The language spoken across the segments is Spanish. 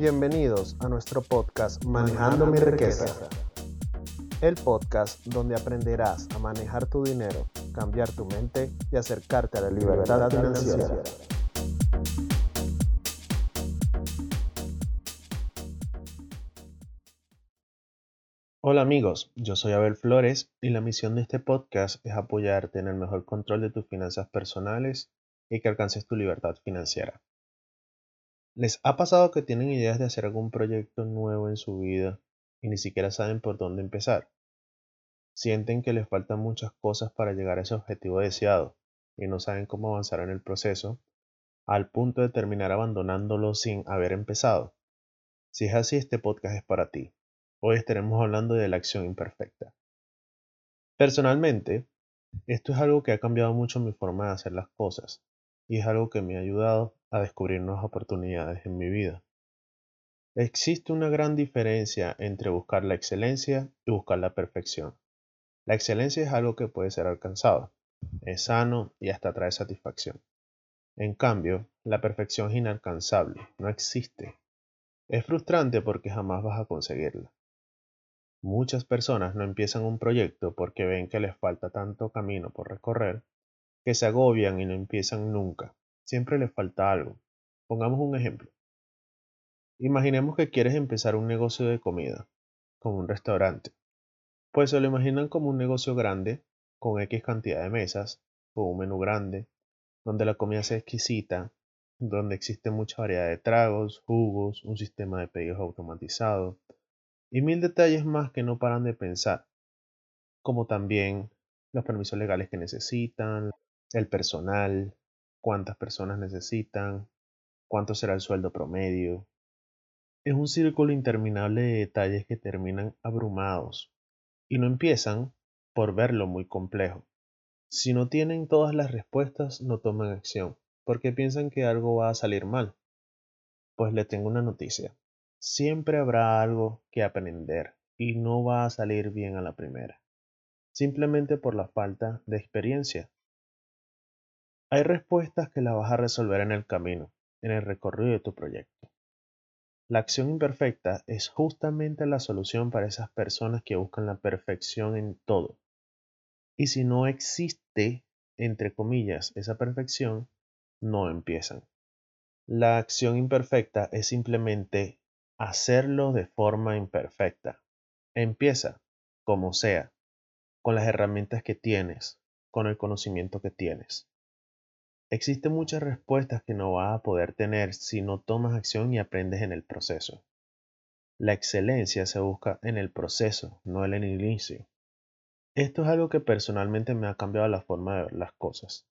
Bienvenidos a nuestro podcast Manejando mi riqueza. El podcast donde aprenderás a manejar tu dinero, cambiar tu mente y acercarte a la libertad financiera. Hola amigos, yo soy Abel Flores y la misión de este podcast es apoyarte en el mejor control de tus finanzas personales y que alcances tu libertad financiera. ¿Les ha pasado que tienen ideas de hacer algún proyecto nuevo en su vida y ni siquiera saben por dónde empezar? Sienten que les faltan muchas cosas para llegar a ese objetivo deseado y no saben cómo avanzar en el proceso, al punto de terminar abandonándolo sin haber empezado. Si es así, este podcast es para ti. Hoy estaremos hablando de la acción imperfecta. Personalmente, esto es algo que ha cambiado mucho mi forma de hacer las cosas y es algo que me ha ayudado a descubrir nuevas oportunidades en mi vida. Existe una gran diferencia entre buscar la excelencia y buscar la perfección. La excelencia es algo que puede ser alcanzado, es sano y hasta trae satisfacción. En cambio, la perfección es inalcanzable, no existe. Es frustrante porque jamás vas a conseguirla. Muchas personas no empiezan un proyecto porque ven que les falta tanto camino por recorrer que se agobian y no empiezan nunca. Siempre les falta algo. Pongamos un ejemplo. Imaginemos que quieres empezar un negocio de comida, como un restaurante. Pues se lo imaginan como un negocio grande, con X cantidad de mesas, con un menú grande, donde la comida sea exquisita, donde existe mucha variedad de tragos, jugos, un sistema de pedidos automatizado, y mil detalles más que no paran de pensar, como también los permisos legales que necesitan, el personal, cuántas personas necesitan, cuánto será el sueldo promedio. Es un círculo interminable de detalles que terminan abrumados y no empiezan por verlo muy complejo. Si no tienen todas las respuestas, no toman acción, porque piensan que algo va a salir mal. Pues le tengo una noticia. Siempre habrá algo que aprender y no va a salir bien a la primera, simplemente por la falta de experiencia. Hay respuestas que las vas a resolver en el camino, en el recorrido de tu proyecto. La acción imperfecta es justamente la solución para esas personas que buscan la perfección en todo. Y si no existe, entre comillas, esa perfección, no empiezan. La acción imperfecta es simplemente hacerlo de forma imperfecta. Empieza, como sea, con las herramientas que tienes, con el conocimiento que tienes. Existen muchas respuestas que no vas a poder tener si no tomas acción y aprendes en el proceso. La excelencia se busca en el proceso, no en el inicio. Esto es algo que personalmente me ha cambiado la forma de ver las cosas.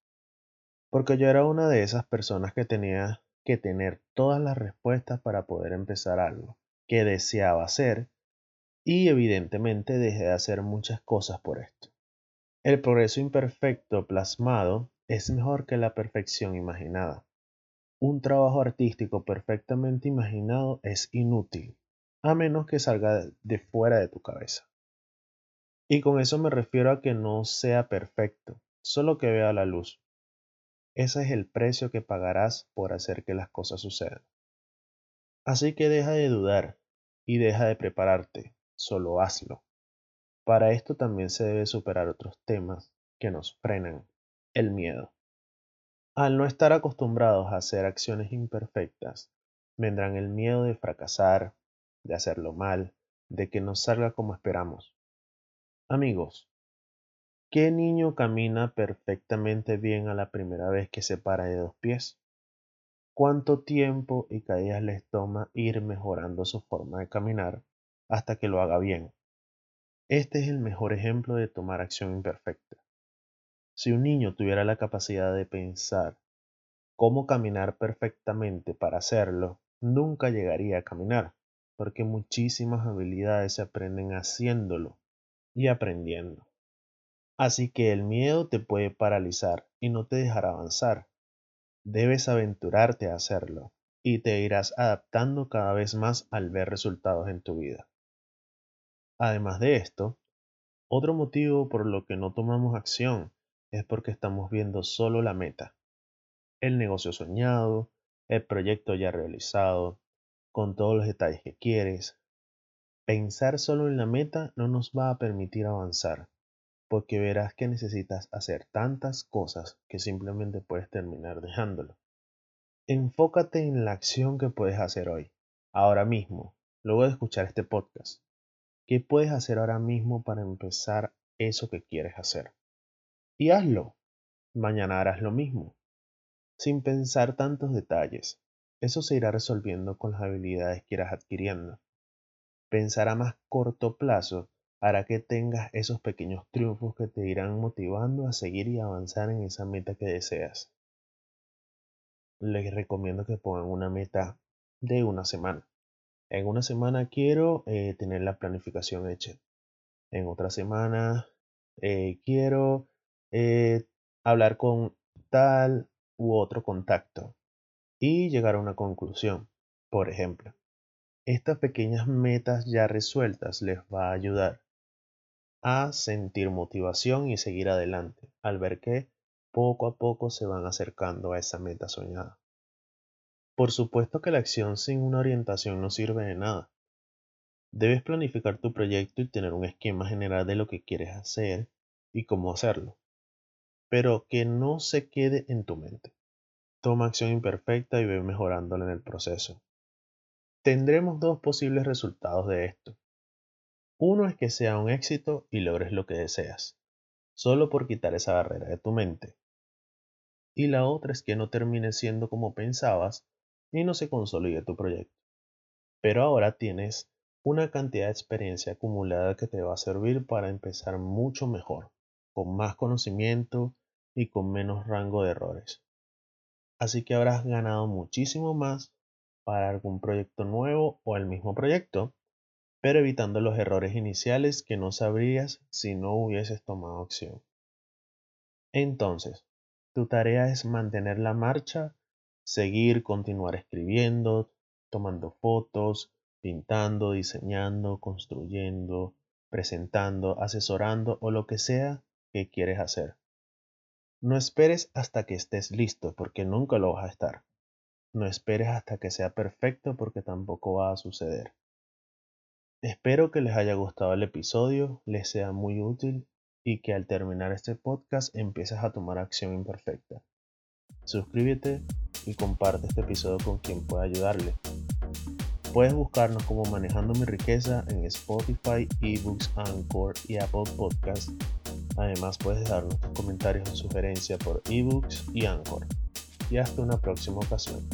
Porque yo era una de esas personas que tenía que tener todas las respuestas para poder empezar algo que deseaba hacer y evidentemente dejé de hacer muchas cosas por esto. El progreso imperfecto plasmado es mejor que la perfección imaginada. Un trabajo artístico perfectamente imaginado es inútil, a menos que salga de fuera de tu cabeza. Y con eso me refiero a que no sea perfecto, solo que vea la luz. Ese es el precio que pagarás por hacer que las cosas sucedan. Así que deja de dudar y deja de prepararte, solo hazlo. Para esto también se debe superar otros temas que nos frenan, el miedo. Al no estar acostumbrados a hacer acciones imperfectas, vendrán el miedo de fracasar, de hacerlo mal, de que no salga como esperamos. Amigos, ¿Qué niño camina perfectamente bien a la primera vez que se para de dos pies? ¿Cuánto tiempo y caídas les toma ir mejorando su forma de caminar hasta que lo haga bien? Este es el mejor ejemplo de tomar acción imperfecta. Si un niño tuviera la capacidad de pensar cómo caminar perfectamente para hacerlo, nunca llegaría a caminar, porque muchísimas habilidades se aprenden haciéndolo y aprendiendo. Así que el miedo te puede paralizar y no te dejará avanzar. Debes aventurarte a hacerlo y te irás adaptando cada vez más al ver resultados en tu vida. Además de esto, otro motivo por lo que no tomamos acción es porque estamos viendo solo la meta, el negocio soñado, el proyecto ya realizado, con todos los detalles que quieres. Pensar solo en la meta no nos va a permitir avanzar, porque verás que necesitas hacer tantas cosas que simplemente puedes terminar dejándolo. Enfócate en la acción que puedes hacer hoy, ahora mismo, luego de escuchar este podcast. ¿Qué puedes hacer ahora mismo para empezar eso que quieres hacer? Y hazlo. Mañana harás lo mismo, sin pensar tantos detalles. Eso se irá resolviendo con las habilidades que irás adquiriendo. Pensar a más corto plazo hará que tengas esos pequeños triunfos que te irán motivando a seguir y avanzar en esa meta que deseas. Les recomiendo que pongan una meta de una semana. En una semana quiero eh, tener la planificación hecha. En otra semana eh, quiero eh, hablar con tal u otro contacto y llegar a una conclusión. Por ejemplo, estas pequeñas metas ya resueltas les va a ayudar a sentir motivación y seguir adelante al ver que poco a poco se van acercando a esa meta soñada. Por supuesto que la acción sin una orientación no sirve de nada. Debes planificar tu proyecto y tener un esquema general de lo que quieres hacer y cómo hacerlo, pero que no se quede en tu mente. Toma acción imperfecta y ve mejorándola en el proceso. Tendremos dos posibles resultados de esto. Uno es que sea un éxito y logres lo que deseas, solo por quitar esa barrera de tu mente. Y la otra es que no termine siendo como pensabas y no se consolide tu proyecto. Pero ahora tienes una cantidad de experiencia acumulada que te va a servir para empezar mucho mejor, con más conocimiento y con menos rango de errores así que habrás ganado muchísimo más para algún proyecto nuevo o el mismo proyecto, pero evitando los errores iniciales que no sabrías si no hubieses tomado acción. Entonces, tu tarea es mantener la marcha, seguir, continuar escribiendo, tomando fotos, pintando, diseñando, construyendo, presentando, asesorando o lo que sea que quieres hacer. No esperes hasta que estés listo, porque nunca lo vas a estar. No esperes hasta que sea perfecto, porque tampoco va a suceder. Espero que les haya gustado el episodio, les sea muy útil y que al terminar este podcast empieces a tomar acción imperfecta. Suscríbete y comparte este episodio con quien pueda ayudarle. Puedes buscarnos como Manejando mi riqueza en Spotify, eBooks, Anchor y Apple Podcasts Además puedes dejarnos tus comentarios o sugerencias por ebooks y Anchor. Y hasta una próxima ocasión.